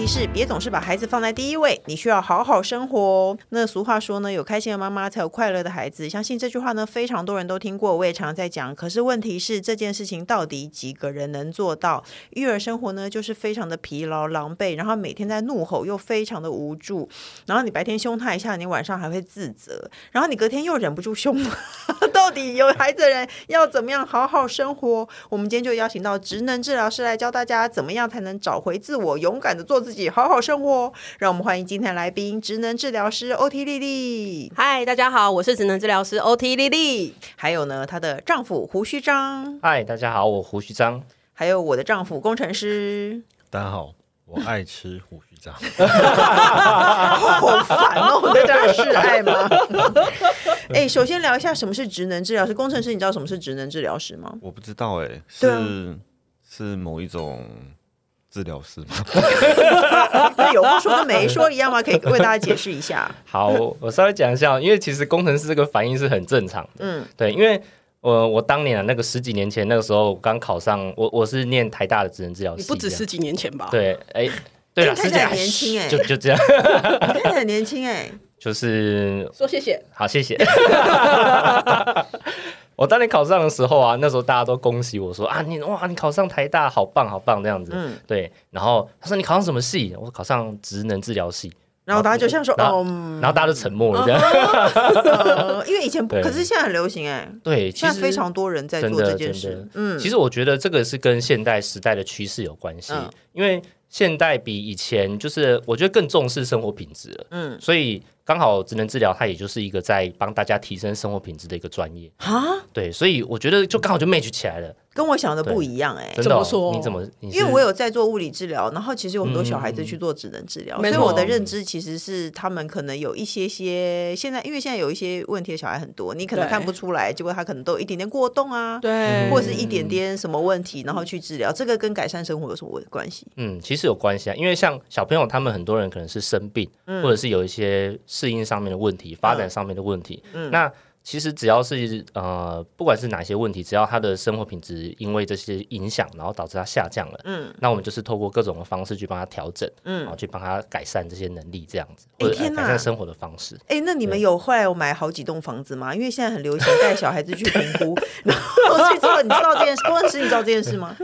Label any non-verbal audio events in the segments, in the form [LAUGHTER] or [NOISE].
题是别总是把孩子放在第一位，你需要好好生活。那俗话说呢，有开心的妈妈才有快乐的孩子。相信这句话呢，非常多人都听过，我也常常在讲。可是问题是，这件事情到底几个人能做到？育儿生活呢，就是非常的疲劳、狼狈，然后每天在怒吼，又非常的无助。然后你白天凶他一下，你晚上还会自责，然后你隔天又忍不住凶。[LAUGHS] 到底有孩子的人要怎么样好好生活？我们今天就邀请到职能治疗师来教大家，怎么样才能找回自我，勇敢的做自己，好好生活。让我们欢迎今天来宾，职能治疗师 OT 丽丽。嗨，大家好，我是职能治疗师 OT 丽丽。还有呢，她的丈夫胡须章。嗨，大家好，我胡须章。还有我的丈夫工程师。大家好，我爱吃胡须章。[LAUGHS] 好烦哦，大家是爱吗？哎，首先聊一下什么是职能治疗师。工程师，你知道什么是职能治疗师吗？我不知道，哎，是、啊、是某一种。治疗师吗？[LAUGHS] 那有话说跟没说一样吗？可以为大家解释一下。[LAUGHS] 好，我稍微讲一下，因为其实工程师这个反应是很正常的。嗯，对，因为我我当年啊，那个十几年前那个时候刚考上，我我是念台大的职能治疗师。你不止十几年前吧？对，哎，对了，十几年轻哎，就就这样，[LAUGHS] 你看起来很年轻哎，就是说谢谢，好谢谢。我当年考上的时候啊，那时候大家都恭喜我说啊，你哇，你考上台大，好棒，好棒这样子。嗯，对。然后他说你考上什么系？我说考上职能治疗系。然后大家就像说哦，然后大家都沉默了这样。呃、因为以前不，可是现在很流行哎。对，现在非常多人在做这件事。嗯，其实我觉得这个是跟现代时代的趋势有关系，嗯、因为现代比以前就是我觉得更重视生活品质了。嗯，所以。刚好职能治疗，它也就是一个在帮大家提升生活品质的一个专业啊。对，所以我觉得就刚好就 match 起来了。跟我想的不一样哎、欸，怎么说？你怎么？因为我有在做物理治疗，然后其实有很多小孩子去做职能治疗，嗯、所以我的认知其实是他们可能有一些些现在，因为现在有一些问题的小孩很多，你可能看不出来，结果他可能都有一点点过动啊，对，或者是一点点什么问题，然后去治疗，这个跟改善生活有什么关系？嗯，其实有关系啊，因为像小朋友他们很多人可能是生病，嗯、或者是有一些适应上面的问题、发展上面的问题，嗯，那。其实只要是呃，不管是哪些问题，只要他的生活品质因为这些影响，然后导致他下降了，嗯，那我们就是透过各种的方式去帮他调整，嗯，然后去帮他改善这些能力，这样子，或者改善生活的方式。哎，那你们有后来有买好几栋房子吗？因为现在很流行带小孩子去评估，[LAUGHS] 然后去做，你知道这件事？工程师，你知道这件事吗？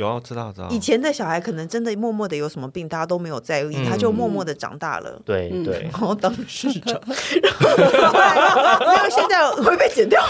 有啊，知道知道。以前的小孩可能真的默默的有什么病，大家都没有在意，他就默默的长大了。对对，然后当市长。[LAUGHS] 然后现在会被剪掉。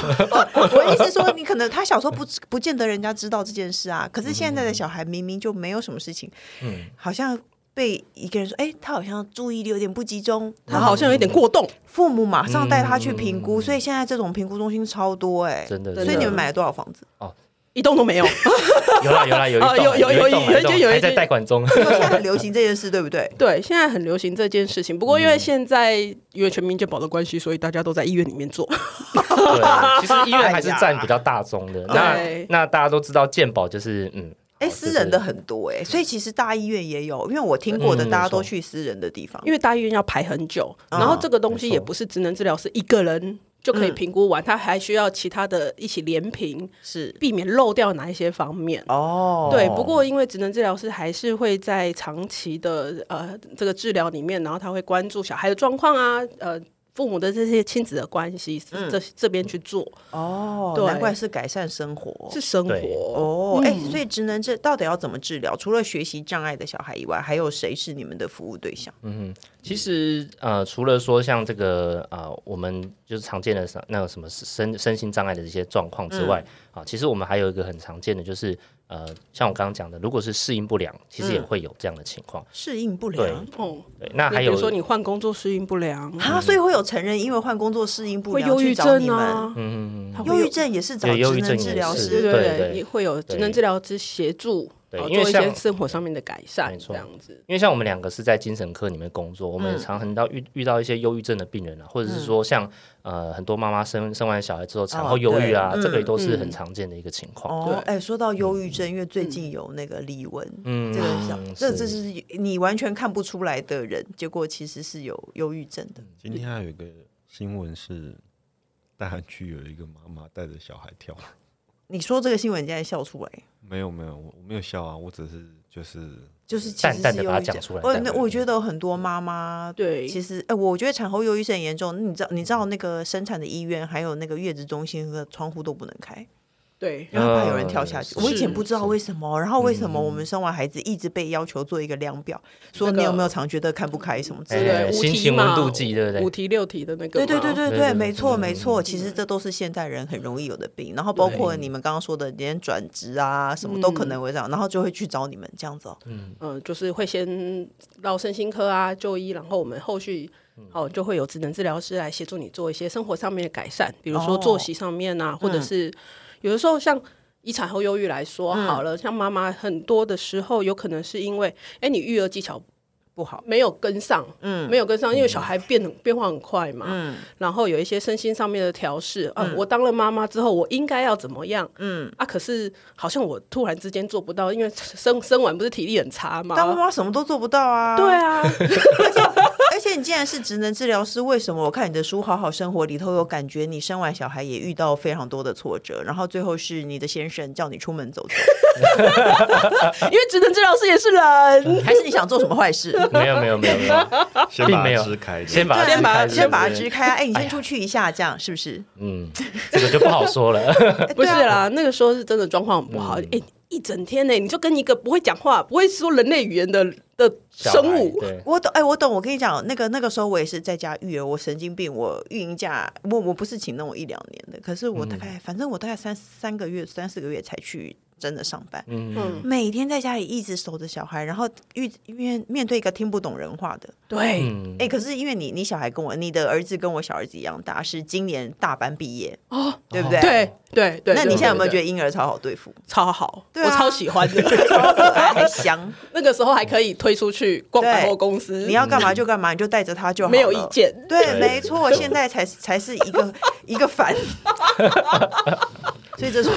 我意思说，你可能他小时候不不见得人家知道这件事啊，可是现在的小孩明明就没有什么事情，嗯，好像被一个人说，哎，他好像注意力有点不集中，他好像有点过动，父母马上带他去评估，所以现在这种评估中心超多，哎，真的。所以你们买了多少房子？哦。一栋都没有，[LAUGHS] 有啦有啦有一栋，有有有有一有还在贷款中。现在很流行这件事，对不对？[LAUGHS] 对，现在很流行这件事情。不过因为现在因为全民健保的关系，所以大家都在医院里面做。[LAUGHS] 对，其实医院还是占比较大宗的。那那大家都知道健保就是嗯，哎，私人的很多哎，所以其实大医院也有，因为我听过的，大家都去私人的地方，因为大医院要排很久，然后这个东西也不是职能治疗师一个人。就可以评估完，他还需要其他的一起连评，是避免漏掉哪一些方面哦。对，不过因为职能治疗师还是会在长期的呃这个治疗里面，然后他会关注小孩的状况啊，呃。父母的这些亲子的关系，这这边去做哦，难怪是改善生活，是生活哦。哎，所以职能这到底要怎么治疗？除了学习障碍的小孩以外，还有谁是你们的服务对象？嗯，其实呃，除了说像这个呃，我们就是常见的那个什么身身心障碍的这些状况之外啊，其实我们还有一个很常见的就是。呃，像我刚刚讲的，如果是适应不良，其实也会有这样的情况。适应不良，哦，对，那还有比如说你换工作适应不良啊，所以会有成人因为换工作适应不良去找你们。嗯嗯嗯，忧郁症也是找职能治疗师，对对对，会有职能治疗师协助对，因为做一些生活上面的改善，这样子。因为像我们两个是在精神科里面工作，我们也常很到遇遇到一些忧郁症的病人啊，或者是说像呃很多妈妈生生完小孩之后产后忧郁啊，这个也都是很常见的一个情况。哦，哎，说到忧郁症，因为最近有那个李玟，嗯，这个小这这是你完全看不出来的人，结果其实是有忧郁症的。今天还有一个新闻是，大安区有一个妈妈带着小孩跳。你说这个新闻，你现在笑出来？没有没有，我我没有笑啊，我只是就是就是淡淡的把它讲出来。我那我觉得很多妈妈对，其实哎，我觉得产后忧郁是很严重。你知道你知道那个生产的医院还有那个月子中心的窗户都不能开。对，然后怕有人跳下去。我以前不知道为什么，然后为什么我们生完孩子一直被要求做一个量表，说你有没有常觉得看不开什么之类的，心情温度计，对不对？五题六题的那个。对对对对对，没错没错。其实这都是现代人很容易有的病，然后包括你们刚刚说的连转职啊什么都可能会这样，然后就会去找你们这样子。嗯嗯，就是会先到身心科啊就医，然后我们后续哦就会有职能治疗师来协助你做一些生活上面的改善，比如说作息上面啊，或者是有的时候像。以产后忧郁来说，好了，嗯、像妈妈很多的时候，有可能是因为，哎、欸，你育儿技巧不好，没有跟上，嗯，没有跟上，因为小孩变变化很快嘛，嗯，然后有一些身心上面的调试，啊，我当了妈妈之后，我应该要怎么样，嗯，啊，可是好像我突然之间做不到，因为生生完不是体力很差嘛？当妈妈什么都做不到啊，对啊。[LAUGHS] [LAUGHS] 而且你既然是职能治疗师，为什么我看你的书《好好生活》里头有感觉，你生完小孩也遇到非常多的挫折，然后最后是你的先生叫你出门走走，[LAUGHS] 因为职能治疗师也是人，还是你想做什么坏事？没有没有没有没有，先把它支开，先把先把先把它支开啊！哎，你先出去一下，这样是不是？[LAUGHS] 嗯，这个就不好说了，[LAUGHS] 不是啦，那个时候是真的状况很不好，哎。一整天呢，你就跟一个不会讲话、不会说人类语言的的生物，我懂，哎，我懂。我跟你讲，那个那个时候我也是在家育儿，我神经病，我育婴假，我我不是请那种一两年的，可是我大概，嗯、反正我大概三三个月、三四个月才去。真的上班，嗯，每天在家里一直守着小孩，然后遇面面对一个听不懂人话的，对，哎，可是因为你你小孩跟我，你的儿子跟我小儿子一样大，是今年大班毕业。哦，对不对？对对对。那你现在有没有觉得婴儿超好对付？超好，我超喜欢的，[LAUGHS] 还香。那个时候还可以推出去逛百货公司，你要干嘛就干嘛，你就带着他就好，没有意见。对，没错，现在才才是一个一个烦。[LAUGHS] 所以这是，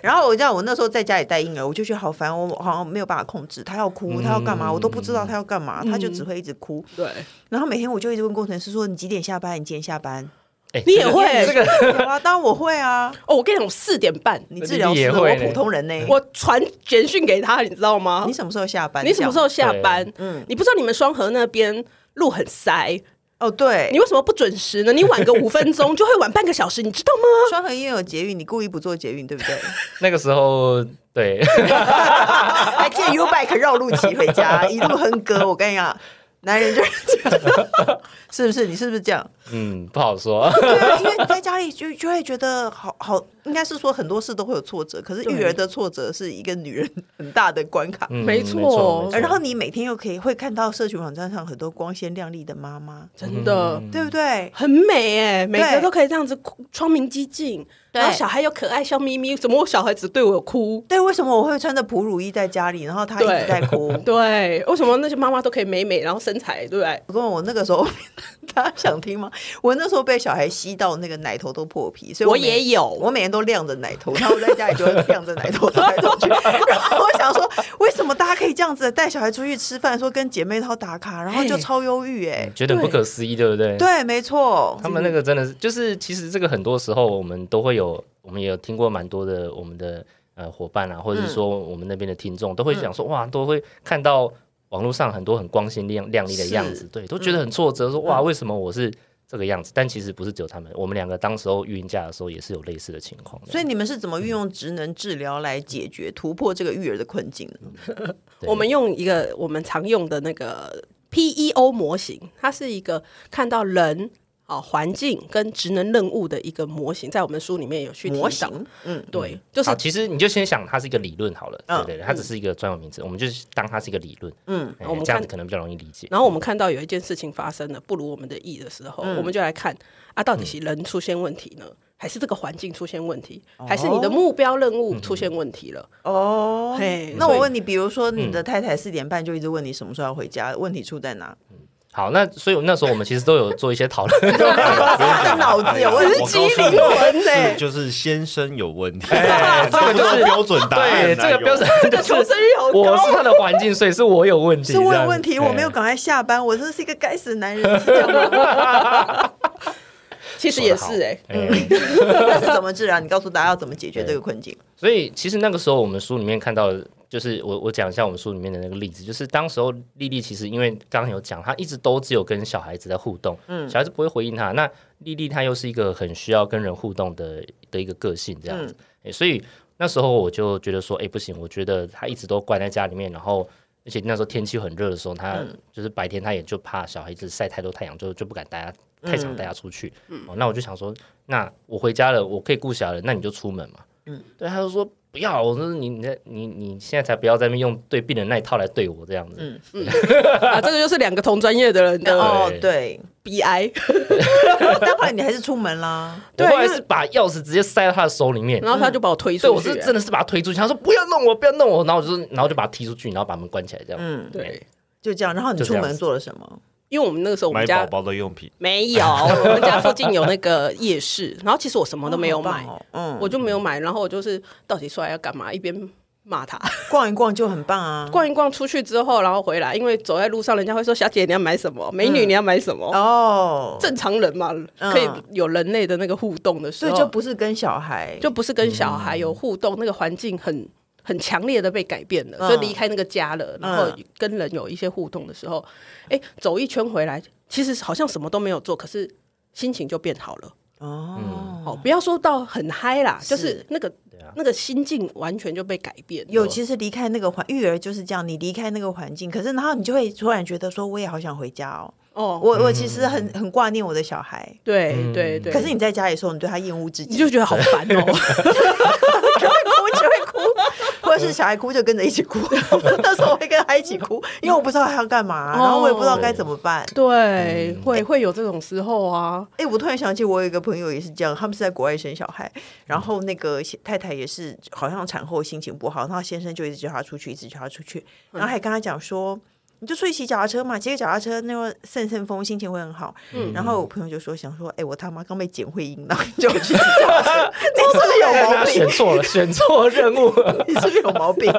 然后我知道我那时候在家里带婴儿，我就觉得好烦，我好像没有办法控制他要哭，他要干嘛，我都不知道他要干嘛，他就只会一直哭。对，然后每天我就一直问工程师说：“你几点下班？你几点下班？”你也会这个？啊，当然我会啊。[LAUGHS] 哦，我跟你讲，我四点半，你治疗师，我普通人呢，我传简讯给他，你知道吗？你什么时候下班？你什么时候下班？嗯，你不知道你们双河那边路很塞。哦，对，你为什么不准时呢？你晚个五分钟就会晚半个小时，你知道吗？双和医院有捷运，你故意不做捷运，对不对？那个时候，对，[LAUGHS] 还借 U bike 绕路骑回家，一路哼歌。我跟你讲。男人就是这样，是不是？你是不是这样？嗯，不好说。对，因为你在家里就就会觉得好好，应该是说很多事都会有挫折，可是育儿的挫折是一个女人很大的关卡。没错。然后你每天又可以会看到社群网站上很多光鲜亮丽的妈妈，真的，对不对？很美哎，每个都可以这样子窗明几净。然后小孩又可爱笑眯眯，怎么我小孩子对我有哭？对，为什么我会穿着哺乳衣在家里，然后他一直在哭？对，[LAUGHS] 为什么那些妈妈都可以美美，然后身材对不对？我跟我那个时候，[LAUGHS] 大家想听吗？我那时候被小孩吸到那个奶头都破皮，所以我，我也有，我每天都晾着奶头，然后我在家里就会晾着奶头走来走去。[LAUGHS] 然后我想说，为什么大家可以这样子带小孩出去吃饭，说跟姐妹淘打卡，然后就超忧郁哎，觉得不可思议，对不对？对，没错，他们那个真的是，就是其实这个很多时候我们都会有。我们也有听过蛮多的我们的呃伙伴啊，或者是说我们那边的听众，都会想说哇，都会看到网络上很多很光鲜亮亮丽的样子，对，都觉得很挫折，说哇，为什么我是这个样子？但其实不是只有他们，我们两个当时候育婴假的时候也是有类似的情况。所以你们是怎么运用职能治疗来解决突破这个育儿的困境呢？[LAUGHS] 我们用一个我们常用的那个 PEO 模型，它是一个看到人。哦，环境跟职能任务的一个模型，在我们书里面有去模型。嗯，对，就是其实你就先想它是一个理论好了，对对对，它只是一个专有名词，我们就是当它是一个理论。嗯，我们这样子可能比较容易理解。然后我们看到有一件事情发生了不如我们的意的时候，我们就来看啊，到底是人出现问题呢，还是这个环境出现问题，还是你的目标任务出现问题了？哦，嘿，那我问你，比如说你的太太四点半就一直问你什么时候要回家，问题出在哪？好，那所以那时候我们其实都有做一些讨论。[LAUGHS] 他的脑子有问题，灵魂呢？就是先生有问题，[LAUGHS] 这个就是标准答案。对，这个标准，这个求生欲好高。我是他的环境，所以是我有问题，是我有问题，我没有赶快下班，我真的是一个该死的男人。[LAUGHS] 其实也是哎，那是怎么治疗？你告诉大家要怎么解决这个困境。所以其实那个时候我们书里面看到。就是我我讲一下我们书里面的那个例子，就是当时候丽丽其实因为刚刚有讲，她一直都只有跟小孩子在互动，嗯，小孩子不会回应她。那丽丽她又是一个很需要跟人互动的的一个个性，这样子，嗯欸，所以那时候我就觉得说，哎，欸，不行，我觉得她一直都关在家里面，然后而且那时候天气很热的时候，她就是白天她也就怕小孩子晒太多太阳，就就不敢带她太常带她出去。嗯，喔，那我就想说，那我回家了，我可以顾小孩，那你就出门嘛。嗯，对，他就说。不要，我说你你你你现在才不要在那用对病人那一套来对我这样子。嗯嗯，[LAUGHS] 啊，这个就是两个同专业的人的哦，对，B I。[LAUGHS] 但后来你还是出门啦，[LAUGHS] 我后来是把钥匙直接塞到他的手里面，然后他就把我推出去。对，我是真的是把他推出去，他说不要弄我，不要弄我，然后我就然后就把他踢出去，然后把门关起来这样。嗯，对，就这样。然后你出门做了什么？因为我们那个时候我们家买宝宝的用品没有，[LAUGHS] 我们家附近有那个夜市，然后其实我什么都没有买，嗯，我就没有买，然后我就是到底出来要干嘛？一边骂他，[LAUGHS] [LAUGHS] 逛一逛就很棒啊，逛一逛出去之后，然后回来，因为走在路上，人家会说：“小姐你要买什么？美女你要买什么？”哦，正常人嘛，可以有人类的那个互动的时候，所以就不是跟小孩，就不是跟小孩有互动，那个环境很。很强烈的被改变了，就离开那个家了，然后跟人有一些互动的时候，哎，走一圈回来，其实好像什么都没有做，可是心情就变好了。哦，好，不要说到很嗨啦，就是那个那个心境完全就被改变。有，其实离开那个环育儿就是这样，你离开那个环境，可是然后你就会突然觉得说，我也好想回家哦。哦，我我其实很很挂念我的小孩。对对对。可是你在家里的时候，你对他厌恶至极，你就觉得好烦哦。[LAUGHS] [LAUGHS] [LAUGHS] 是小孩哭就跟着一起哭，那时候我会跟他一起哭，因为我不知道他要干嘛，然后我也不知道该怎么办。对，会会有这种时候啊。哎，我突然想起，我有一个朋友也是这样，他们是在国外生小孩，然后那个太太也是好像产后心情不好，然后先生就一直叫他出去，一直叫他出去，然后还跟他讲说。你就出去骑脚踏车嘛，骑个脚踏车，那个顺顺风，心情会很好。嗯，然后我朋友就说，想说，哎，我他妈刚被剪会阴囊，就 [LAUGHS] 去骑脚踏车，你是不是有毛病？选错了，选错任务，[LAUGHS] 你是不是有毛病？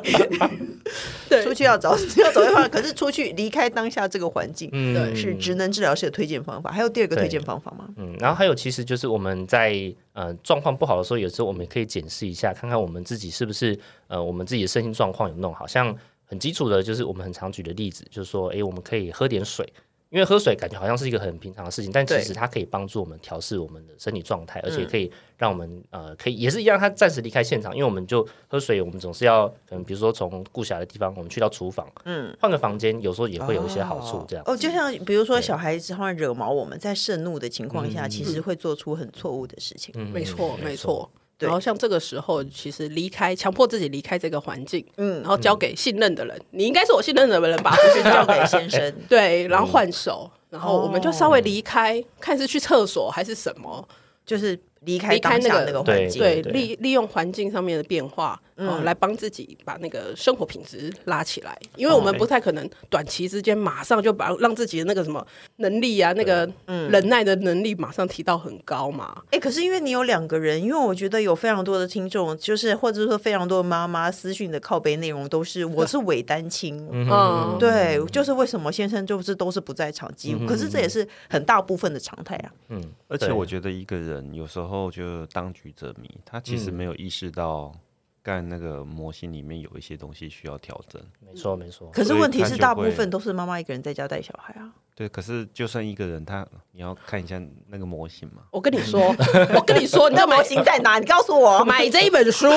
[LAUGHS] 对，出去要找要找对方，可是出去离开当下这个环境，嗯，是职能治疗师的推荐方法。还有第二个推荐方法吗？嗯，然后还有，其实就是我们在呃状况不好的时候，有时候我们可以检视一下，看看我们自己是不是呃我们自己的身心状况有弄好，像。很基础的，就是我们很常举的例子，就是说，哎，我们可以喝点水，因为喝水感觉好像是一个很平常的事情，但其实它可以帮助我们调试我们的身体状态，而且可以让我们呃，可以也是一样，他暂时离开现场，因为我们就喝水，我们总是要可能比如说从顾暇的地方，我们去到厨房，嗯，换个房间，有时候也会有一些好处，这样哦，就像比如说小孩子会惹毛我们，在盛怒的情况下，其实会做出很错误的事情，没错，没错。然后像这个时候，其实离开，强迫自己离开这个环境，嗯，然后交给信任的人，你应该是我信任的人吧，不 [LAUGHS] 是交给先生，[LAUGHS] 对，然后换手，然后我们就稍微离开，看是去厕所还是什么，就是。离开离开那个那个环境，对，利利用环境上面的变化，嗯，来帮自己把那个生活品质拉起来。因为我们不太可能短期之间马上就把让自己的那个什么能力啊，那个忍耐的能力马上提到很高嘛。哎，可是因为你有两个人，因为我觉得有非常多的听众，就是或者说非常多的妈妈私讯的靠背内容都是我是伪单亲，嗯，对，就是为什么先生就是都是不在场，几乎，可是这也是很大部分的常态啊。嗯，而且我觉得一个人有时候。后就当局者迷，他其实没有意识到，干那个模型里面有一些东西需要调整。没错，没错。可是问题是，大部分都是妈妈一个人在家带小孩啊。对，可是就算一个人，他你要看一下那个模型嘛。我跟你说，我跟你说，你的模型在哪？你告诉我，买这一本书，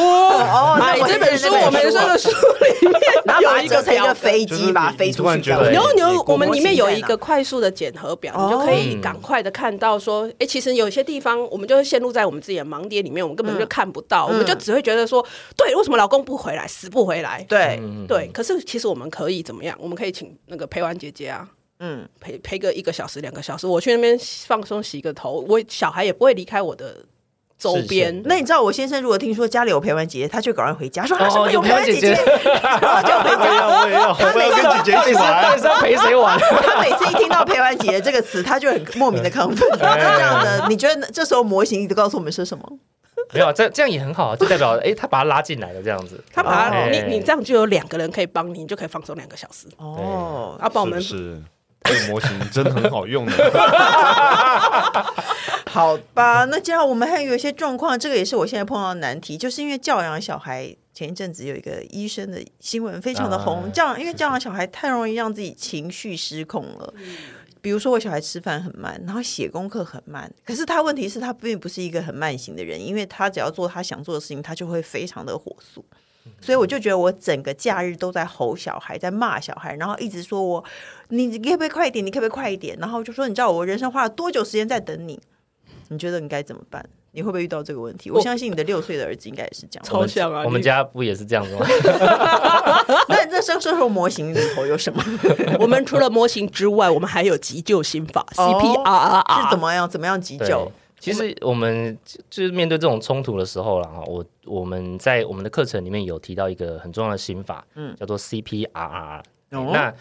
买这本书，我们这个书里面 [LAUGHS] 有一个成一个飞机吧，飞出去。牛牛，我们里面有一个快速的检核表，你就可以赶快的看到说，哎，其实有些地方我们就会陷入在我们自己的盲点里面，我们根本就看不到，我们就只会觉得说，对，为什么老公不回来，死不回来？对对，可是其实我们可以怎么样？我们可以请那个陪玩姐姐啊。嗯，陪陪个一个小时、两个小时，我去那边放松、洗个头，我小孩也不会离开我的周边。那你知道我先生如果听说家里有陪玩姐姐，他就赶快回家说啊，有陪玩姐姐，然后 [LAUGHS] 就回家。我也要，我也要跟姐姐一玩。是要陪谁玩？他每次一听到陪玩姐姐这个词，他就很莫名的亢奋。[LAUGHS] 这样的，你觉得这时候模型一直告诉我们是什么？没有，这这样也很好，就代表哎，他把他拉进来了，这样子。他把他，你你这样就有两个人可以帮你，你就可以放松两个小时。哦，啊，帮我们是。这个模型真的很好用的，[LAUGHS] 好吧？那接下来我们还有一些状况，这个也是我现在碰到的难题，就是因为教养小孩，前一阵子有一个医生的新闻非常的红，教养因为教养小孩太容易让自己情绪失控了。比如说我小孩吃饭很慢，然后写功课很慢，可是他问题是他并不是一个很慢型的人，因为他只要做他想做的事情，他就会非常的火速。所以我就觉得我整个假日都在吼小孩，在骂小孩，然后一直说我，你你可不可以快一点？你可不可以快一点？然后就说，你知道我人生花了多久时间在等你？你觉得你该怎么办？你会不会遇到这个问题？我，我相信你的六岁的儿子应该也是这样。超像啊！我们家不也是这样子吗？[LAUGHS] 那这生生活模型里头有什么？[LAUGHS] 我们除了模型之外，我们还有急救心法 CPR 是怎么样？怎么样急救？其实我们就是面对这种冲突的时候了哈，我我们在我们的课程里面有提到一个很重要的心法，嗯，叫做 CPRR，嗯，那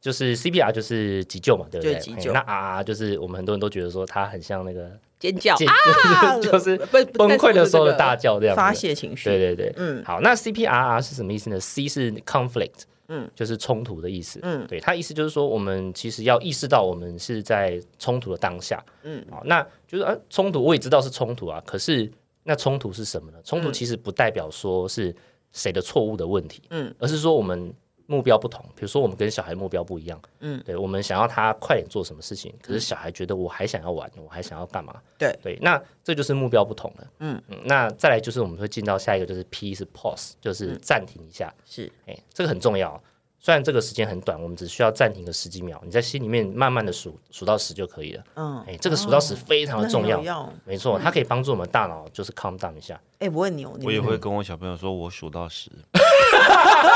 就是 CPR 就是急救嘛，对不对？急救。那 RR 就是我们很多人都觉得说它很像那个尖叫啊，[LAUGHS] 就是崩溃的时候的大叫这样，发泄情绪。对对对，嗯，好，那 CPRR 是什么意思呢？C 是 conflict。嗯，就是冲突的意思。嗯，对，他意思就是说，我们其实要意识到我们是在冲突的当下。嗯，好，那就是啊，冲突我也知道是冲突啊，可是那冲突是什么呢？冲突其实不代表说是谁的错误的问题，嗯，而是说我们目标不同。比如说，我们跟小孩目标不一样，嗯，对，我们想要他快点做什么事情，可是小孩觉得我还想要玩，我还想要干嘛？对对，那这就是目标不同了。嗯嗯，那再来就是我们会进到下一个，就是 P 是 pause，就是暂停一下。是，哎，这个很重要。虽然这个时间很短，我们只需要暂停个十几秒，你在心里面慢慢的数数到十就可以了。嗯，哎，这个数到十非常的重要，没错，它可以帮助我们大脑就是 calm down 一下。哎，我问你哦，我也会跟我小朋友说，我数到十。[LAUGHS]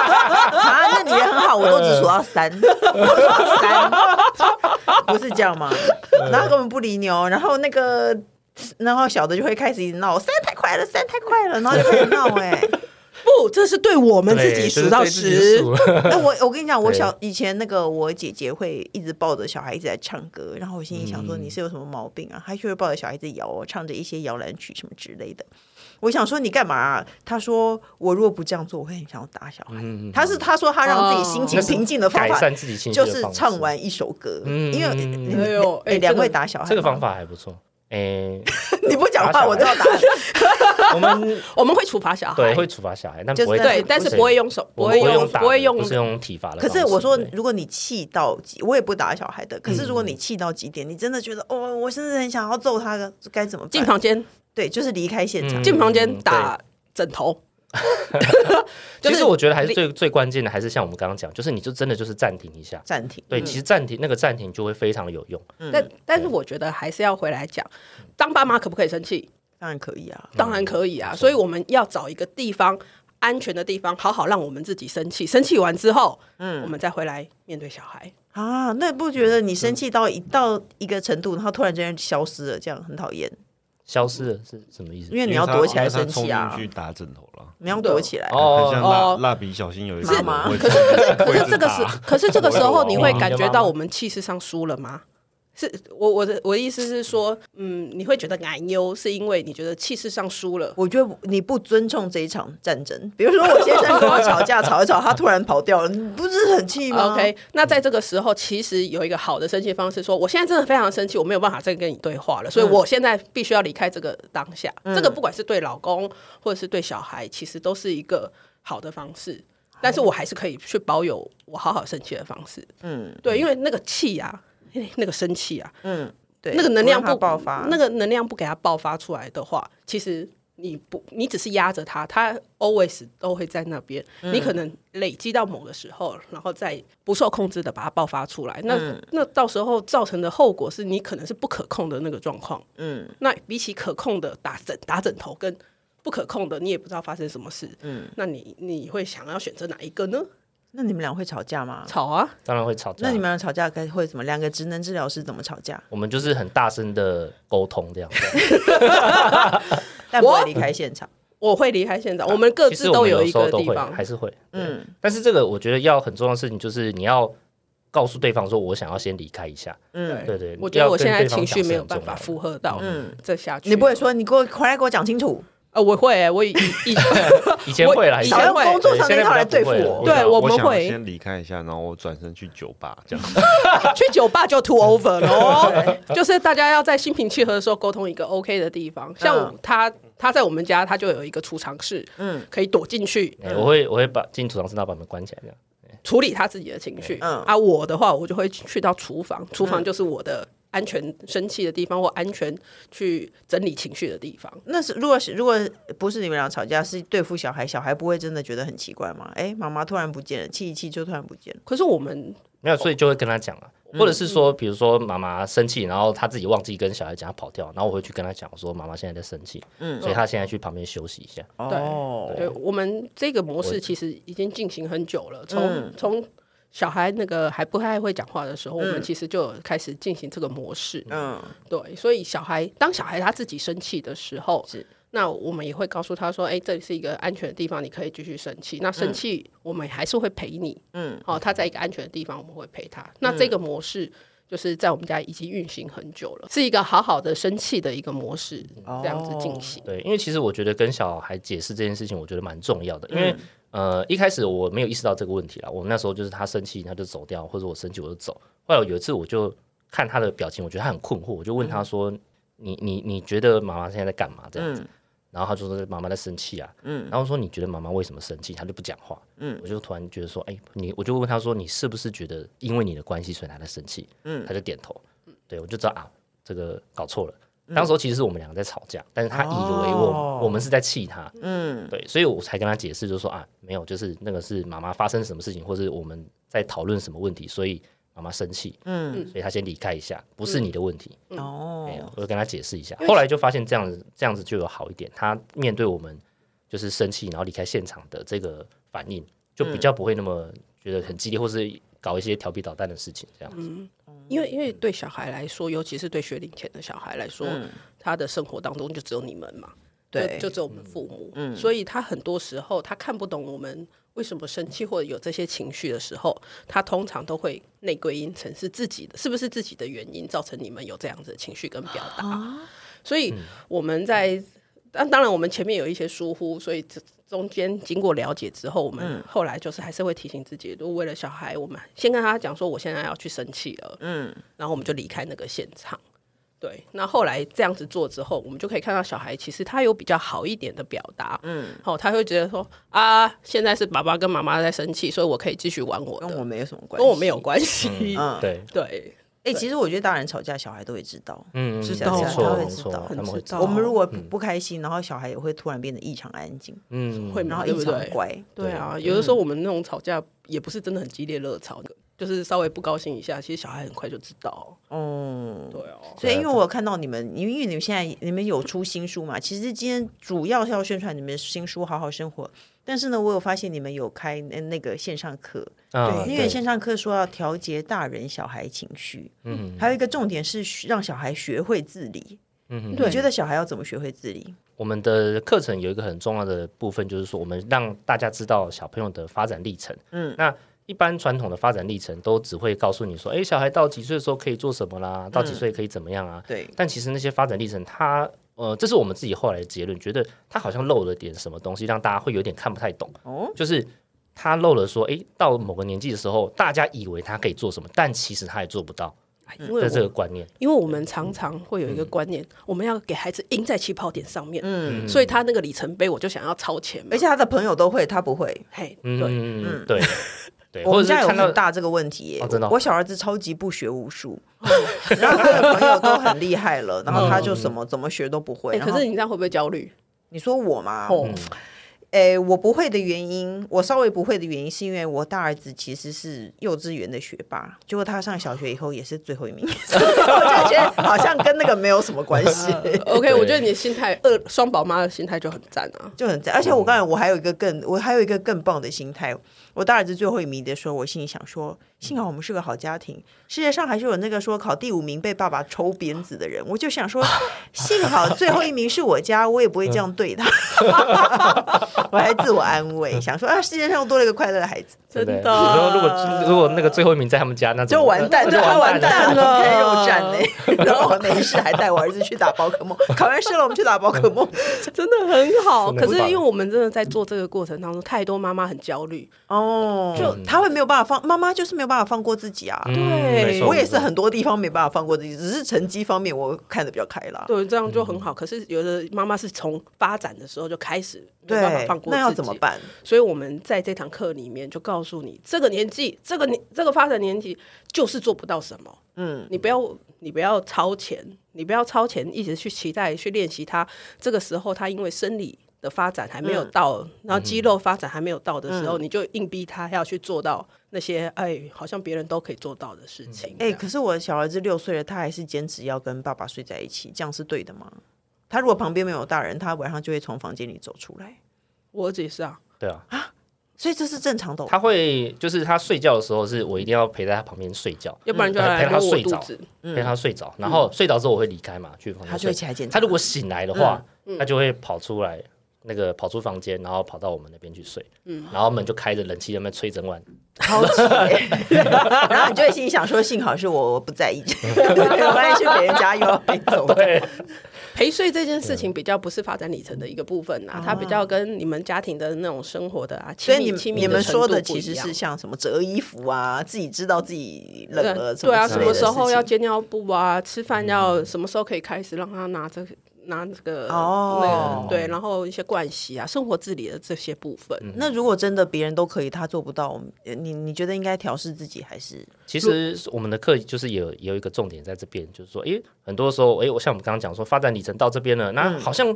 [LAUGHS] 啊，那你也很好，我都只数到三，[LAUGHS] 三，不是这样吗？然后根本不理你哦，然后那个，然后小的就会开始一直闹，三太快了，三太快了，然后就开始闹，哎。[LAUGHS] 不，这是对我们自己数到十。那我我跟你讲，我小以前那个我姐姐会一直抱着小孩一直在唱歌，然后我心里想说，你是有什么毛病啊？她就会抱着小孩子摇，唱着一些摇篮曲什么之类的。我想说你干嘛啊？她说我如果不这样做，我会很想要打小孩。他是他说他让自己心情平静的方法，就是唱完一首歌。因为哎呦哎，两位打小孩，这个方法还不错。哎，[LAUGHS] 你不讲话，我知道答案。[LAUGHS] 我们 [LAUGHS] 我们会处罚小孩，对，会处罚小孩，但不会对，但是不会用手，不会用，不会用，不是用体罚的。可是我说，如果你气到极，我也不打小孩的。可是如果你气到极点，你真的觉得哦，我甚至很想要揍他的，该怎么办？进房间，对，就是离开现场，进房间打枕头。[LAUGHS] 其实我觉得还是最最关键的，还是像我们刚刚讲，就是你就真的就是暂停一下，暂停。对，其实暂停那个暂停就会非常的有用。但但是我觉得还是要回来讲，当爸妈可不可以生气？当然可以啊，当然可以啊。所以我们要找一个地方，安全的地方，好好让我们自己生气。生气完之后，嗯，我们再回来面对小孩啊。那不觉得你生气到一到一个程度，然后突然间消失了，这样很讨厌？消失了是什么意思？因为你要躲起来生气啊，去打枕头了，你要躲起来。哦，像蜡蜡笔小新有一次吗？可是可是可是这个时，可是这个时候你会感觉到我们气势上输了吗？是我我的我的意思是说，嗯，你会觉得矮忧，是因为你觉得气势上输了。我觉得你不尊重这一场战争。比如说，我先生跟我吵架，[LAUGHS] 吵一吵，他突然跑掉了，你不是很气吗？OK，那在这个时候，其实有一个好的生气方式，说我现在真的非常生气，我没有办法再跟你对话了，所以我现在必须要离开这个当下。嗯、这个不管是对老公或者是对小孩，其实都是一个好的方式。但是我还是可以去保有我好好生气的方式。嗯，对，因为那个气呀、啊。那个生气啊，嗯，对，那个能量不，爆发，那个能量不给他爆发出来的话，其实你不，你只是压着他，他 always 都会在那边。嗯、你可能累积到某个时候，然后再不受控制的把它爆发出来，那、嗯、那到时候造成的后果是你可能是不可控的那个状况。嗯，那比起可控的打枕打枕头跟不可控的，你也不知道发生什么事。嗯，那你你会想要选择哪一个呢？那你们俩会吵架吗？吵啊，当然会吵架。那你们俩吵架该会怎么？两个职能治疗师怎么吵架？我们就是很大声的沟通这样子，[LAUGHS] 但不会离开现场。我会离开现场，我们各自都有一个地方，还是会。嗯，但是这个我觉得要很重要的事情就是你要告诉对方说，我想要先离开一下。嗯，对对。我觉得我现在情绪没有办法负荷到，嗯，这下去。你不会说你给我回来给我讲清楚？呃，我会，我以以以前会啦，以前会工作上那套来对付我。对，我们会先离开一下，然后我转身去酒吧这样。[LAUGHS] 去酒吧就 too over 了，[LAUGHS] 就是大家要在心平气和的时候沟通一个 OK 的地方，像他。他在我们家，他就有一个储藏室，嗯，可以躲进去。我会我会把进储藏室，然后把门关起来，这样处理他自己的情绪。嗯，啊，我的话，我就会去到厨房，厨房就是我的安全生气的地方，或安全去整理情绪的地方。那是如果是如果不是你们俩吵架，是对付小孩，小孩不会真的觉得很奇怪吗？哎，妈妈突然不见了，气一气就突然不见了。可是我们没有，所以就会跟他讲啊。或者是说，比如说妈妈生气，然后他自己忘记跟小孩讲，跑掉，然后我会去跟他讲说，妈妈现在在生气，嗯，所以他现在去旁边休息一下。对，对，我们这个模式其实已经进行很久了，从从小孩那个还不太会讲话的时候，我们其实就开始进行这个模式。嗯，对，所以小孩当小孩他自己生气的时候是。那我们也会告诉他说：“哎，这里是一个安全的地方，你可以继续生气。那生气，我们还是会陪你。嗯，好，他在一个安全的地方，我们会陪他。那这个模式就是在我们家已经运行很久了，是一个好好的生气的一个模式，这样子进行。对，因为其实我觉得跟小孩解释这件事情，我觉得蛮重要的。因为呃，一开始我没有意识到这个问题啦。我们那时候就是他生气他就走掉，或者我生气我就走。后来有一次我就看他的表情，我觉得他很困惑，我就问他说：‘你你你觉得妈妈现在在干嘛？’这样子。”然后他就说妈妈在生气啊，嗯，然后说你觉得妈妈为什么生气？他就不讲话，嗯，我就突然觉得说，哎，你，我就问他说，你是不是觉得因为你的关系所以他在生气？嗯，他就点头，对，我就知道啊，这个搞错了。当时候其实是我们两个在吵架，但是他以为我我们是在气他，嗯，对，所以我才跟他解释，就是说啊，没有，就是那个是妈妈发生什么事情，或是我们在讨论什么问题，所以。妈妈生气，嗯，所以他先离开一下，不是你的问题哦。没有，我就跟他解释一下，后来就发现这样子，这样子就有好一点。他面对我们就是生气，然后离开现场的这个反应，就比较不会那么觉得很激烈，或是搞一些调皮捣蛋的事情这样子。嗯，因为因为对小孩来说，尤其是对学龄前的小孩来说，他的生活当中就只有你们嘛，对，就只有我们父母，嗯，所以他很多时候他看不懂我们。为什么生气或者有这些情绪的时候，他通常都会内归因成是自己的，是不是自己的原因造成你们有这样子的情绪跟表达？啊、所以我们在，当当然我们前面有一些疏忽，所以这中间经过了解之后，我们后来就是还是会提醒自己，如果为了小孩，我们先跟他讲说，我现在要去生气了，嗯，然后我们就离开那个现场。对，那后来这样子做之后，我们就可以看到小孩其实他有比较好一点的表达，嗯，哦，他会觉得说啊，现在是爸爸跟妈妈在生气，所以我可以继续玩我的，跟我没有什么关系，跟我没有关系，嗯，对。对。哎，其实我觉得大人吵架，小孩都会知道，嗯，知道，他会知道，很知道。我们如果不开心，然后小孩也会突然变得异常安静，嗯，会，然后异常乖，对啊。有的时候我们那种吵架也不是真的很激烈热吵的。就是稍微不高兴一下，其实小孩很快就知道。嗯，对哦。所以，因为我看到你们，因为你们现在你们有出新书嘛，其实今天主要是要宣传你们的新书《好好生活》。但是呢，我有发现你们有开那个线上课，对，因为线上课说要调节大人小孩情绪。嗯，还有一个重点是让小孩学会自理。嗯，你觉得小孩要怎么学会自理？我们的课程有一个很重要的部分，就是说我们让大家知道小朋友的发展历程。嗯，那。一般传统的发展历程都只会告诉你说，哎，小孩到几岁的时候可以做什么啦？到几岁可以怎么样啊？对。但其实那些发展历程，它呃，这是我们自己后来的结论，觉得它好像漏了点什么东西，让大家会有点看不太懂。哦。就是他漏了说，哎，到某个年纪的时候，大家以为他可以做什么，但其实他也做不到。因为这个观念，因为我们常常会有一个观念，我们要给孩子赢在起跑点上面。嗯。所以他那个里程碑，我就想要超前。而且他的朋友都会，他不会。嘿，对，嗯，对。[LAUGHS] 我们家有很大这个问题，我小儿子超级不学无术，[LAUGHS] 然后他的朋友都很厉害了，然后他就什么怎么学都不会。可是你这样会不会焦虑？你说我吗？诶，我不会的原因，我稍微不会的原因，是因为我大儿子其实是幼稚园的学霸，结果他上小学以后也是最后一名，[LAUGHS] 我就觉得好像跟那个没有什么关系。[LAUGHS] [LAUGHS] OK，我觉得你的心态，二双宝妈的心态就很赞啊，就很赞。而且我刚才我还有一个更，我还有一个更棒的心态。我大儿子最后一名的时候，我心里想说，幸好我们是个好家庭。世界上还是有那个说考第五名被爸爸抽鞭子的人，我就想说，幸好最后一名是我家，我也不会这样对他。[LAUGHS] 我还自我安慰，想说啊，世界上又多了一个快乐的孩子，真的。如果如果那个最后一名在他们家，那就完蛋，就完蛋了，开肉战呢。[LAUGHS] 然后我没事还带我儿子去打宝可梦，考完试了我们去打宝可梦，[LAUGHS] 真的很好。可是因为我们真的在做这个过程当中，太多妈妈很焦虑哦，就他会没有办法放，妈妈就是没有办法放过自己啊。对，我也是很多地方没办法放过自己，只是成绩方面我看得比较开朗。对，这样就很好。可是有的妈妈是从发展的时候就开始没办法放过自己，那要怎么办？所以我们在这堂课里面就告诉你，这个年纪，这个年，这个发展年纪就是做不到什么。嗯，你不要，你不要超前，你不要超前，一直去期待去练习他。这个时候，他因为生理的发展还没有到，嗯、然后肌肉发展还没有到的时候，嗯、你就硬逼他要去做到那些哎，好像别人都可以做到的事情。哎，可是我的小儿子六岁了，他还是坚持要跟爸爸睡在一起，这样是对的吗？他如果旁边没有大人，他晚上就会从房间里走出来。我儿子也是啊，对啊，啊，所以这是正常的。他会就是他睡觉的时候，是我一定要陪在他旁边睡觉，要不然就来陪他睡着，陪他睡着，然后睡着之后我会离开嘛，去房间。他就会起来检查。他如果醒来的话，他就会跑出来，那个跑出房间，然后跑到我们那边去睡。嗯，然后门就开着，冷气在那边吹整晚。超级，[LAUGHS] 然后你就会心里想说：幸好是我，我不在意，万一去别人家又要被揍。[LAUGHS] 对。陪睡这件事情比较不是发展里程的一个部分呐，它比较跟你们家庭的那种生活的啊，所以你们你们说的其实是像什么折衣服啊，自己知道自己冷了，对啊，什么时候要接尿布啊，吃饭要什么时候可以开始让他拿着。拿这个哦，那个对，然后一些盥洗啊，生活自理的这些部分。那如果真的别人都可以，他做不到，你你觉得应该调试自己还是？其实我们的课就是有有一个重点在这边，就是说，诶，很多时候，诶，我像我们刚刚讲说，发展里程到这边了，那好像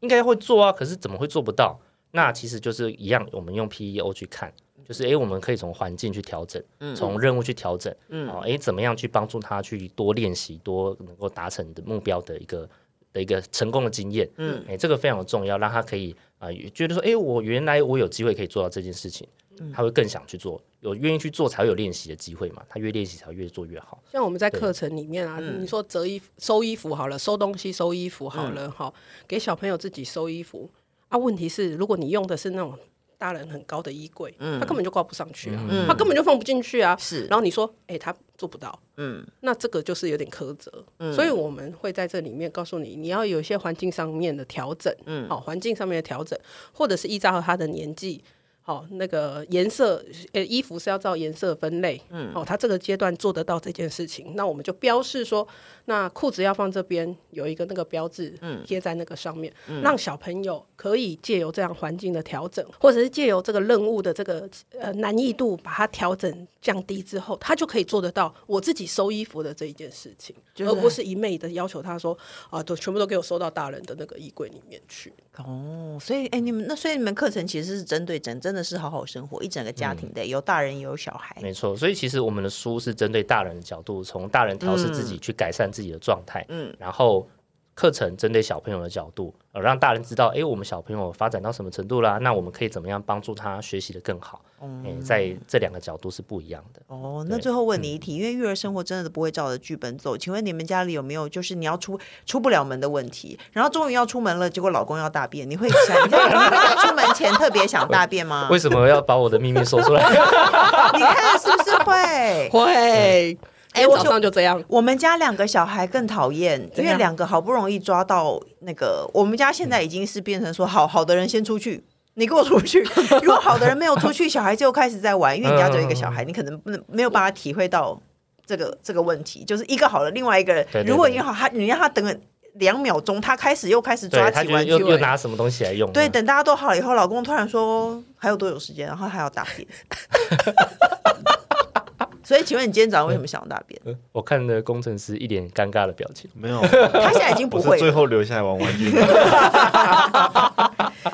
应该会做啊，可是怎么会做不到？那其实就是一样，我们用 PEO 去看，就是诶，我们可以从环境去调整，从任务去调整，嗯，哦，诶，怎么样去帮助他去多练习，多能够达成的目标的一个。的一个成功的经验，嗯，哎，这个非常的重要，让他可以啊、呃，觉得说，哎，我原来我有机会可以做到这件事情，嗯、他会更想去做，有愿意去做才会有练习的机会嘛，他越练习才会越做越好。像我们在课程里面啊，你说折衣服、收衣服好了，收东西、收衣服好了，哈、嗯，给小朋友自己收衣服啊。问题是，如果你用的是那种大人很高的衣柜，嗯，他根本就挂不上去啊，嗯、他根本就放不进去啊，是。然后你说，哎，他。做不到，嗯，那这个就是有点苛责，嗯，所以我们会在这里面告诉你，你要有一些环境上面的调整，嗯，好，环境上面的调整，或者是依照他的年纪。好，那个颜色，呃，衣服是要照颜色分类，嗯，哦，他这个阶段做得到这件事情，那我们就标示说，那裤子要放这边有一个那个标志，嗯，贴在那个上面，嗯，让小朋友可以借由这样环境的调整，或者是借由这个任务的这个呃难易度把它调整降低之后，他就可以做得到我自己收衣服的这一件事情，就是、而不是一昧的要求他说啊，都全部都给我收到大人的那个衣柜里面去。哦，所以哎，你们那所以你们课程其实是针对真真的是好好生活一整个家庭的，嗯、有大人也有小孩。没错，所以其实我们的书是针对大人的角度，从大人调试自己去改善自己的状态，嗯，然后课程针对小朋友的角度，呃，让大人知道，哎，我们小朋友发展到什么程度啦？那我们可以怎么样帮助他学习的更好？嗯，在这两个角度是不一样的。哦，那最后问你一题，嗯、因为育儿生活真的不会照着剧本走，请问你们家里有没有就是你要出出不了门的问题，然后终于要出门了，结果老公要大便，你会想你在出门前特别想大便吗？为什么要把我的秘密说出来？[LAUGHS] 你看是不是会会？哎、欸，早上就这样。我们家两个小孩更讨厌，因为两个好不容易抓到那个，我们家现在已经是变成说，好好的人先出去。你给我出去！[LAUGHS] 如果好的人没有出去，小孩就开始在玩，因为你家只有一个小孩，你可能不能没有办法体会到这个这个问题。就是一个好了，另外一个人如果你好，他你让他等了两秒钟，他开始又开始抓起玩具，又又拿什么东西来用？对，等大家都好了以后，老公突然说还有多久时间，然后还要大便。[LAUGHS] 所以，请问你今天早上为什么想要大便？我看的工程师一脸尴尬的表情，没有，[LAUGHS] 他现在已经不会，最后留下来玩玩具。[LAUGHS]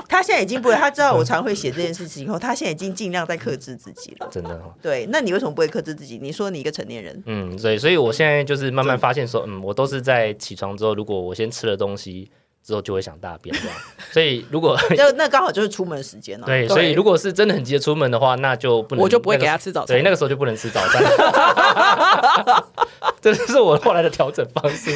他现在已经不会，他知道我常会写这件事情以后，他现在已经尽量在克制自己了。真的，对，那你为什么不会克制自己？你说你一个成年人，嗯，对，所以我现在就是慢慢发现说，嗯，我都是在起床之后，如果我先吃了东西。之后就会想大便，这样。[LAUGHS] 所以如果 [LAUGHS] 那那刚好就是出门时间了。对，所以如果是真的很急着出门的话，那就不能，我就不会给他吃早餐。对，那个时候就不能吃早餐。[LAUGHS] 这是我后来的调整方式，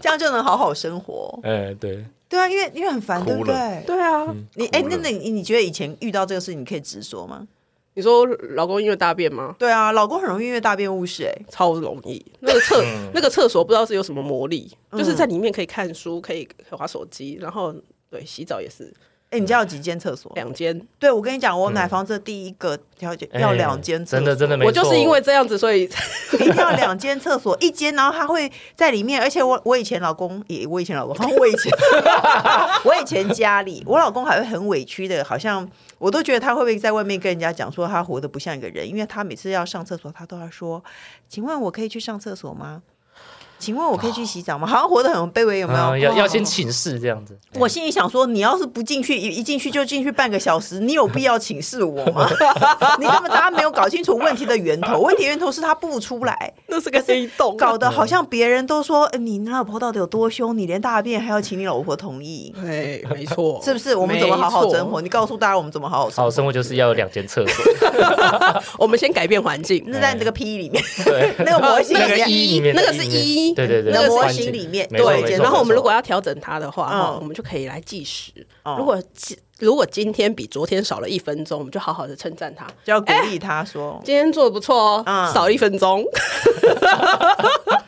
这样就能好好生活。哎，对，对啊，因为因为很烦，对不对？对啊，你哎，那那你你觉得以前遇到这个事情，你可以直说吗？你说老公因为大便吗？对啊，老公很容易因为大便误事，哎，超容易。那个厕那个厕所不知道是有什么魔力，就是在里面可以看书，可以划手机，然后对洗澡也是。哎，你家有几间厕所？两间。对，我跟你讲，我买房子第一个条件要两间厕所，真的真的没错。我就是因为这样子，所以 [LAUGHS] 一定要两间厕所，一间，然后他会在里面。而且我我以前老公也，我以前老公，我以前 [LAUGHS] 我以前家里，我老公还会很委屈的，好像我都觉得他会不会在外面跟人家讲说他活得不像一个人，因为他每次要上厕所，他都要说：“请问我可以去上厕所吗？”请问我可以去洗澡吗？[LAUGHS] 好像活得很卑微，有没有？要要先请示这样子。我心里想说，你要是不进去，一一进去就进去半个小时，你有必要请示我吗？[LAUGHS] 你根本大家没有搞清楚问题的源头，问题源头是他不出来，[LAUGHS] 那是个黑洞，搞得好像别人都说你老婆到底有多凶，你连大便还要请你老婆同意。对，没错，是不是？我们怎么好好生活？你告诉大家我们怎么好好生活？好生活就是要有两间厕所。我们先改变环境。那在你这个 P 里面，对，那个模型那个一，那个是一，对对对，那个模型里面，对。然后我们如果要调整它的话，我们就可以来计时。如果今如果今天比昨天少了一分钟，我们就好好的称赞他，就要鼓励他说：“今天做的不错哦，少一分钟，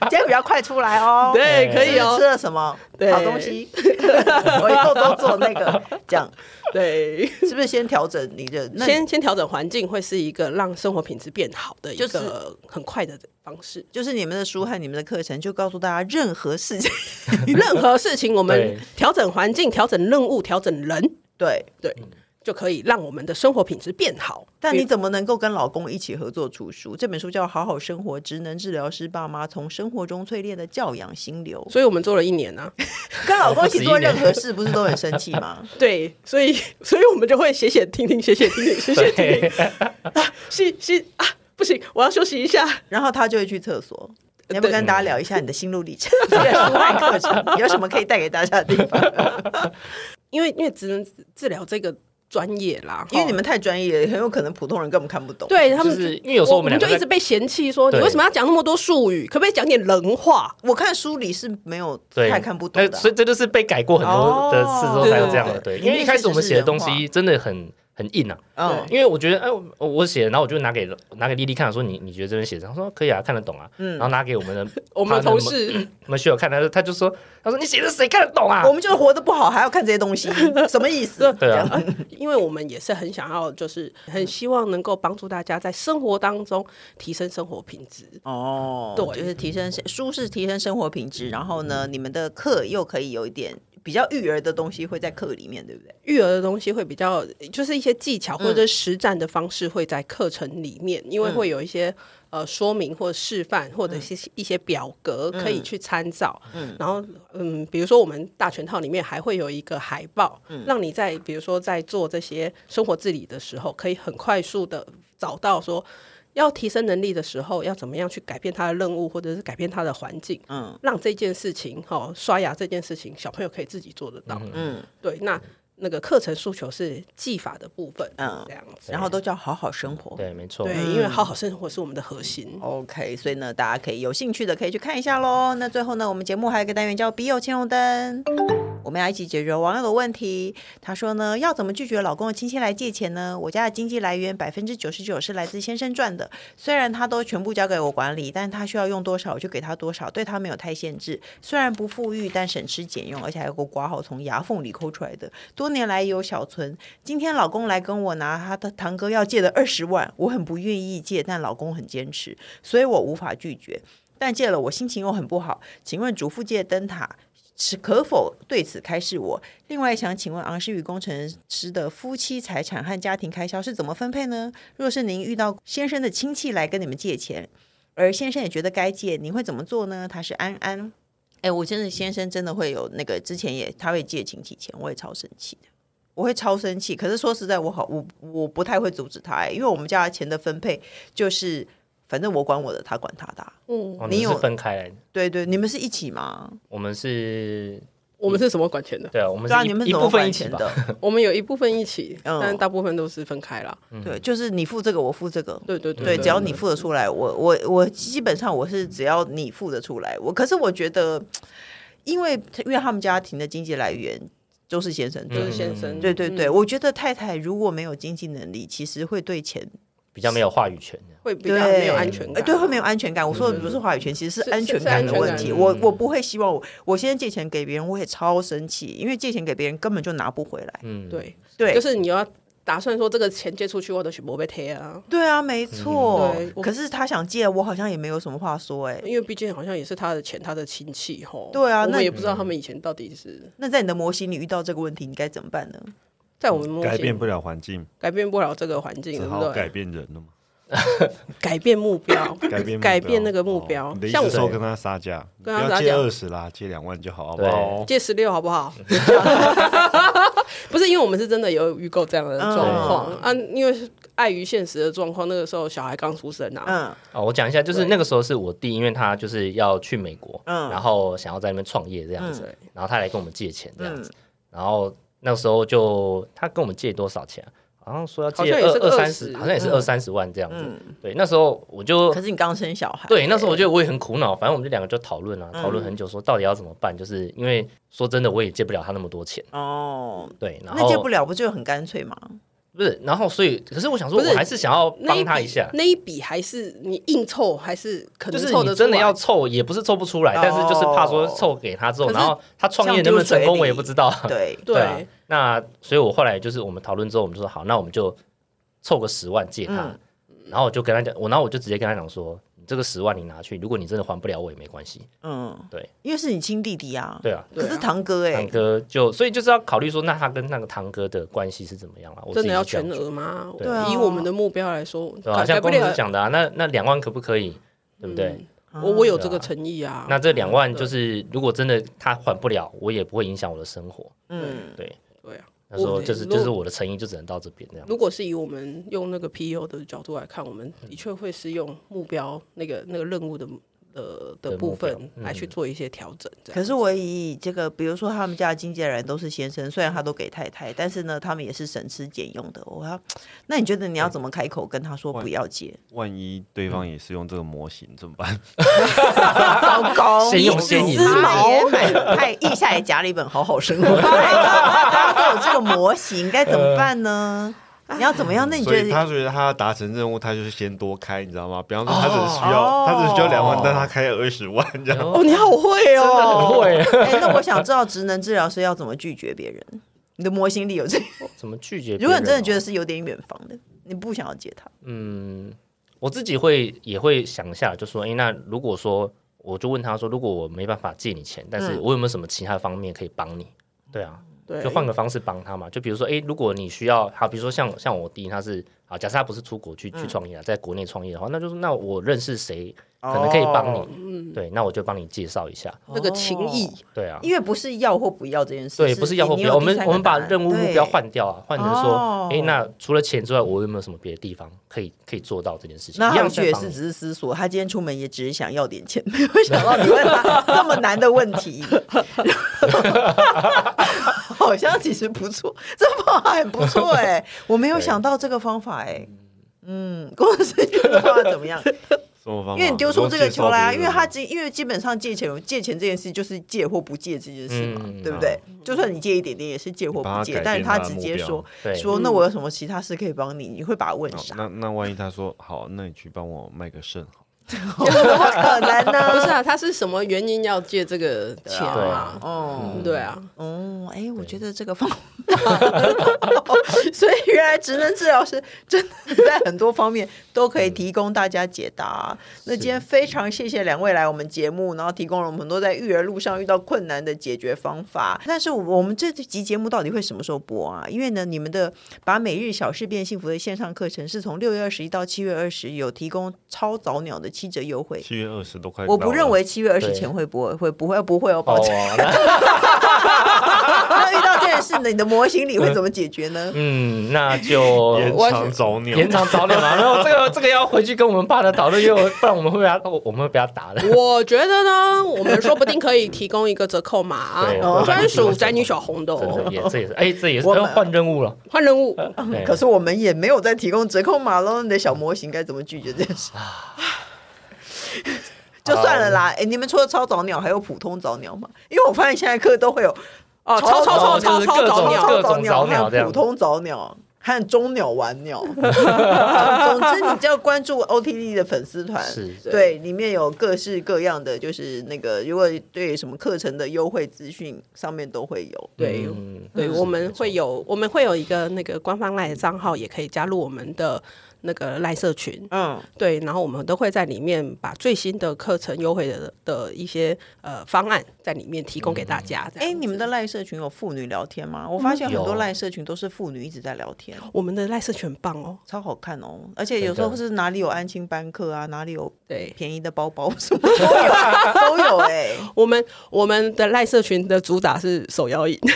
今天比较快出来哦。[LAUGHS] ”对，可以哦。吃了什么好东西？[LAUGHS] 我以后都做那个，这样对，是不是先调整你的？先先调整环境，会是一个让生活品质变好的一个很快的方式。就是你们的书和你们的课程，就告诉大家，任何事情，[LAUGHS] 任何事情，我们调整环境、调整任务、调整人。对对，就可以让我们的生活品质变好。但你怎么能够跟老公一起合作出书？这本书叫《好好生活：职能治疗师爸妈从生活中淬炼的教养心流》。所以我们做了一年呢、啊，[LAUGHS] 跟老公一起做任何事，不是都很生气吗？[LAUGHS] 对，所以所以我们就会写写听听，写写听听，写写听听。[LAUGHS] 啊，是是啊，不行，我要休息一下。然后他就会去厕所。你要不跟大家聊一下你的心路历程？这个书外课程有什么可以带给大家的地方？因为因为只能治疗这个专业啦，因为你们太专业了，很有可能普通人根本看不懂。对他们，因为有时候我们，我们就一直被嫌弃说，你为什么要讲那么多术语？可不可以讲点人话？我看书里是没有太看不懂的，所以这就是被改过很多的次之后才有这样的。对，因为一开始我们写的东西真的很。很硬啊，嗯，因为我觉得，哎，我写，然后我就拿给拿给丽丽看，说你你觉得这边写，他说可以啊，看得懂啊，嗯，然后拿给我们的 [LAUGHS] 我们的同事，[LAUGHS] 我们需要看，他说他就说，他说你写的谁看得懂啊？我们就是活得不好，还要看这些东西，[LAUGHS] 什么意思？对啊，因为我们也是很想要，就是很希望能够帮助大家在生活当中提升生活品质。哦，对，就是提升舒适提升生活品质，然后呢，你们的课又可以有一点。比较育儿的东西会在课里面，对不对？育儿的东西会比较，就是一些技巧或者实战的方式会在课程里面，嗯、因为会有一些呃说明或示范，或者是一些表格可以去参照。嗯，然后嗯，比如说我们大全套里面还会有一个海报，嗯、让你在比如说在做这些生活自理的时候，可以很快速的找到说。要提升能力的时候，要怎么样去改变他的任务，或者是改变他的环境，嗯，让这件事情，哈，刷牙这件事情，小朋友可以自己做得到，嗯，对，那那个课程诉求是技法的部分，嗯，这样子，然后都叫好好生活，对，没错，对，因为好好生活是我们的核心，OK，所以呢，大家可以有兴趣的可以去看一下喽。那最后呢，我们节目还有一个单元叫“笔友青红灯”。我们要一起解决网友的问题。他说呢，要怎么拒绝老公的亲戚来借钱呢？我家的经济来源百分之九十九是来自先生赚的，虽然他都全部交给我管理，但他需要用多少我就给他多少，对他没有太限制。虽然不富裕，但省吃俭用，而且还有个挂号从牙缝里抠出来的，多年来有小存。今天老公来跟我拿他的堂哥要借的二十万，我很不愿意借，但老公很坚持，所以我无法拒绝。但借了我心情又很不好。请问主妇借灯塔。是可否对此开示我？另外想请问昂师与工程师的夫妻财产和家庭开销是怎么分配呢？若是您遇到先生的亲戚来跟你们借钱，而先生也觉得该借，您会怎么做呢？他是安安，哎，我真的先生真的会有那个之前也他会借亲戚钱，我也超生气的。我会超生气。可是说实在，我好，我我不太会阻止他，因为我们家的钱的分配就是，反正我管我的，他管他的。嗯，你有分开来？对对，你们是一起吗？我们是。我们是什么管钱的？对啊，我们是一部分一起的。[LAUGHS] 我们有一部分一起，但大部分都是分开了。对，就是你付这个，我付这个。对对对，只要你付得出来，我我我基本上我是只要你付得出来，我可是我觉得，因为因为他们家庭的经济来源都是先生，都是先生。对对对，我觉得太太如果没有经济能力，其实会对钱。比较没有话语权，会比较没有安全感。对，会没有安全感。我说的不是话语权，其实是安全感的问题。我我不会希望我我现在借钱给别人，我也超生气，因为借钱给别人根本就拿不回来。嗯，对对，就是你要打算说这个钱借出去，我都全部被贴啊。对啊，没错。可是他想借，我好像也没有什么话说哎，因为毕竟好像也是他的钱，他的亲戚吼。对啊，那也不知道他们以前到底是。那在你的模型里遇到这个问题，你该怎么办呢？在我们改变不了环境，改变不了这个环境，只好改变人了嘛。[LAUGHS] [LAUGHS] 改变目标，改变改变那个目标。像我说跟他杀价，不要借二十啦，借两万就好，好不好？借十六好不好？[LAUGHS] 不是，因为我们是真的有预购这样的状况啊，因为碍于现实的状况，那个时候小孩刚出生啊。嗯，哦，我讲一下，就是那个时候是我弟，因为他就是要去美国，嗯，然后想要在那边创业这样子，然后他来跟我们借钱这样子，然后那时候就他跟我们借多少钱？好像说要借二二三十，好像也是二三十万这样子。对，那时候我就，可是你刚生小孩。对，那时候我觉得我也很苦恼。反正我们这两个就讨论啊，讨论很久，说到底要怎么办。就是因为说真的，我也借不了他那么多钱。哦，对，然后那借不了不就很干脆吗？不是，然后所以，可是我想说，我还是想要帮他一下。那一笔还是你硬凑，还是可能就是你真的要凑，也不是凑不出来，但是就是怕说凑给他之后，然后他创业能不能成功，我也不知道。对 [LAUGHS] 对，那所以我后来就是我们讨论之后，我们就说好，那我们就。凑个十万借他，嗯、然后我就跟他讲，我然后我就直接跟他讲说，你这个十万你拿去，如果你真的还不了我也没关系。嗯，对，因为是你亲弟弟啊。对啊，可是堂哥哎、欸，堂哥就所以就是要考虑说，那他跟那个堂哥的关系是怎么样啊？真的要全额吗？对，以我们的目标来说，对啊，像公司讲的啊，那那两万可不可以？对不对？嗯、我我有这个诚意啊。那这两万就是，如果真的他还不了，我也不会影响我的生活。嗯，对。他说：“就是就是我的诚意就只能到这边这样。如果是以我们用那个 PEO 的角度来看，我们的确会是用目标那个那个任务的。”的的部分来去做一些调整。可是我以这个，比如说他们家的经纪人都是先生，虽然他都给太太，但是呢，他们也是省吃俭用的。我要，那你觉得你要怎么开口跟他说不要接？万一对方也是用这个模型怎么办？糟糕，先用先赢。司马也买，他也腋下也夹了一本好好生活，[LAUGHS] 大家都有这个模型，该怎么办呢？你要怎么样？那你觉得他觉得他要达成任务，他就是先多开，你知道吗？比方说他只需要他只需要两万，但他开了二十万，这样。哦，你好会哦，[LAUGHS] 很会。哎，那我想知道职能治疗师要怎么拒绝别人？你的模型里有这？[LAUGHS] 怎么拒绝？如果你真的觉得是有点远方的，你不想要接他。嗯，我自己会也会想一下，就说，哎，那如果说我就问他说，如果我没办法借你钱，但是我有没有什么其他方面可以帮你？对啊。对。就换个方式帮他嘛，就比如说，哎，如果你需要，好，比如说像像我弟，他是，啊，假设他不是出国去去创业啊，在国内创业的话，那就是那我认识谁可能可以帮你，对，那我就帮你介绍一下。那个情谊，对啊，因为不是要或不要这件事，对，不是要或不要，我们我们把任务目标换掉啊，换成说，哎，那除了钱之外，我有没有什么别的地方可以可以做到这件事情？那样去也是只是思索，他今天出门也只是想要点钱，没有想到你问他这么难的问题。[LAUGHS] 好像其实不错，这方法还不错哎，[LAUGHS] 我没有想到这个方法哎，嗯，公司的方法怎么样？[LAUGHS] 因为你丢出这个球来啊，因为他基因为基本上借钱借钱这件事就是借或不借这件事嘛，对不对？就算你借一点点也是借或不借，但是他直接说说那我有什么其他事可以帮你？你会把他问啥？那那万一他说好，那你去帮我卖个肾好。[LAUGHS] 怎么可能呢？[LAUGHS] 不是啊，他是什么原因要借这个钱啊？哦，对啊，哦，哎，我觉得这个方法，所 [LAUGHS] 以原来职能治疗师真的在很多方面都可以提供大家解答。那今天非常谢谢两位来我们节目，然后提供了我们很多在育儿路上遇到困难的解决方法。但是我们这集节目到底会什么时候播啊？因为呢，你们的把每日小事变幸福的线上课程是从六月二十一到七月二十，有提供超早鸟的。七折优惠，七月二十都快。我不认为七月二十前会不会会不会不会哦，抱歉。[LAUGHS] 那遇到这件事呢，你的模型里会怎么解决呢？嗯，那就 [LAUGHS] 延长早鸟，延长早鸟嘛。然后这个这个要回去跟我们爸的讨论，因为不然我们会被他，我们会被他打的。[LAUGHS] 我觉得呢，我们说不定可以提供一个折扣码，专属宅女小红的哦。也这也是，哎，这也是要换任务了，换任务。可是我们也没有再提供折扣码喽，你的小模型该怎么拒绝这件事？就算了啦，哎，你们除了超早鸟还有普通早鸟吗？因为我发现现在课都会有哦，超超超超超早鸟、超早鸟还有普通早鸟。还有中鸟玩鸟，[LAUGHS] 总之你就要关注 OTD 的粉丝团，对，里面有各式各样的，就是那个如果对什么课程的优惠资讯，上面都会有。对，对，我们会有，我们会有一个那个官方 LINE 的账号，也可以加入我们的。那个赖社群，嗯，对，然后我们都会在里面把最新的课程优惠的的一些呃方案在里面提供给大家。哎、嗯，你们的赖社群有妇女聊天吗？我发现很多赖社群都是妇女一直在聊天。我们的赖社群很棒哦，超好看哦，而且有时候是哪里有安亲班课啊，哪里有对便宜的包包 [LAUGHS] 什么都有都有哎、欸。[LAUGHS] 我们我们的赖社群的主打是手摇饮。[LAUGHS]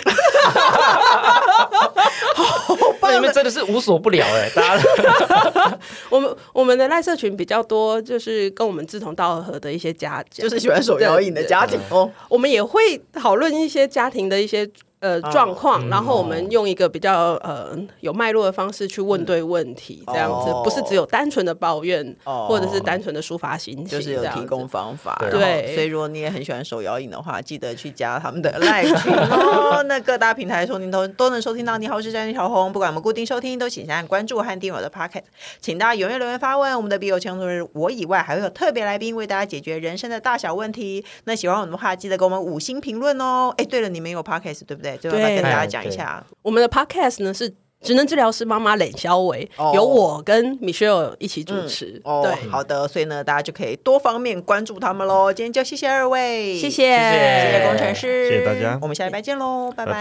那你们真的是无所不聊哎、欸，大家。[LAUGHS] 我们我们的赖社群比较多，就是跟我们志同道合的一些家，就是喜欢手摇饮的家庭哦。我们也会讨论一些家庭的一些。呃，状况，然后我们用一个比较呃有脉络的方式去问对问题，这样子不是只有单纯的抱怨，或者是单纯的抒发心情，就是有提供方法。对，所以如果你也很喜欢手摇影的话，记得去加他们的 [LAUGHS] LINE 群哦。[LAUGHS] 那各大平台收听都都能收听到。你好，我是宅女小红，不管我们固定收听，都请先按关注和订阅我的 Pocket。请大家踊跃留言发问，我们的笔友圈中是我以外，还会有特别来宾为大家解决人生的大小问题。那喜欢我们的话，记得给我们五星评论哦。哎，对了，你们有 Pocket 对不对？对，跟大家讲一下，我们的 Podcast 呢是职能治疗师妈妈冷肖维，由我跟 Michelle 一起主持。对，好的，所以呢，大家就可以多方面关注他们喽。今天就谢谢二位，谢谢，谢谢。工程师，谢谢大家，我们下礼拜见喽，拜拜，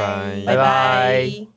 拜拜。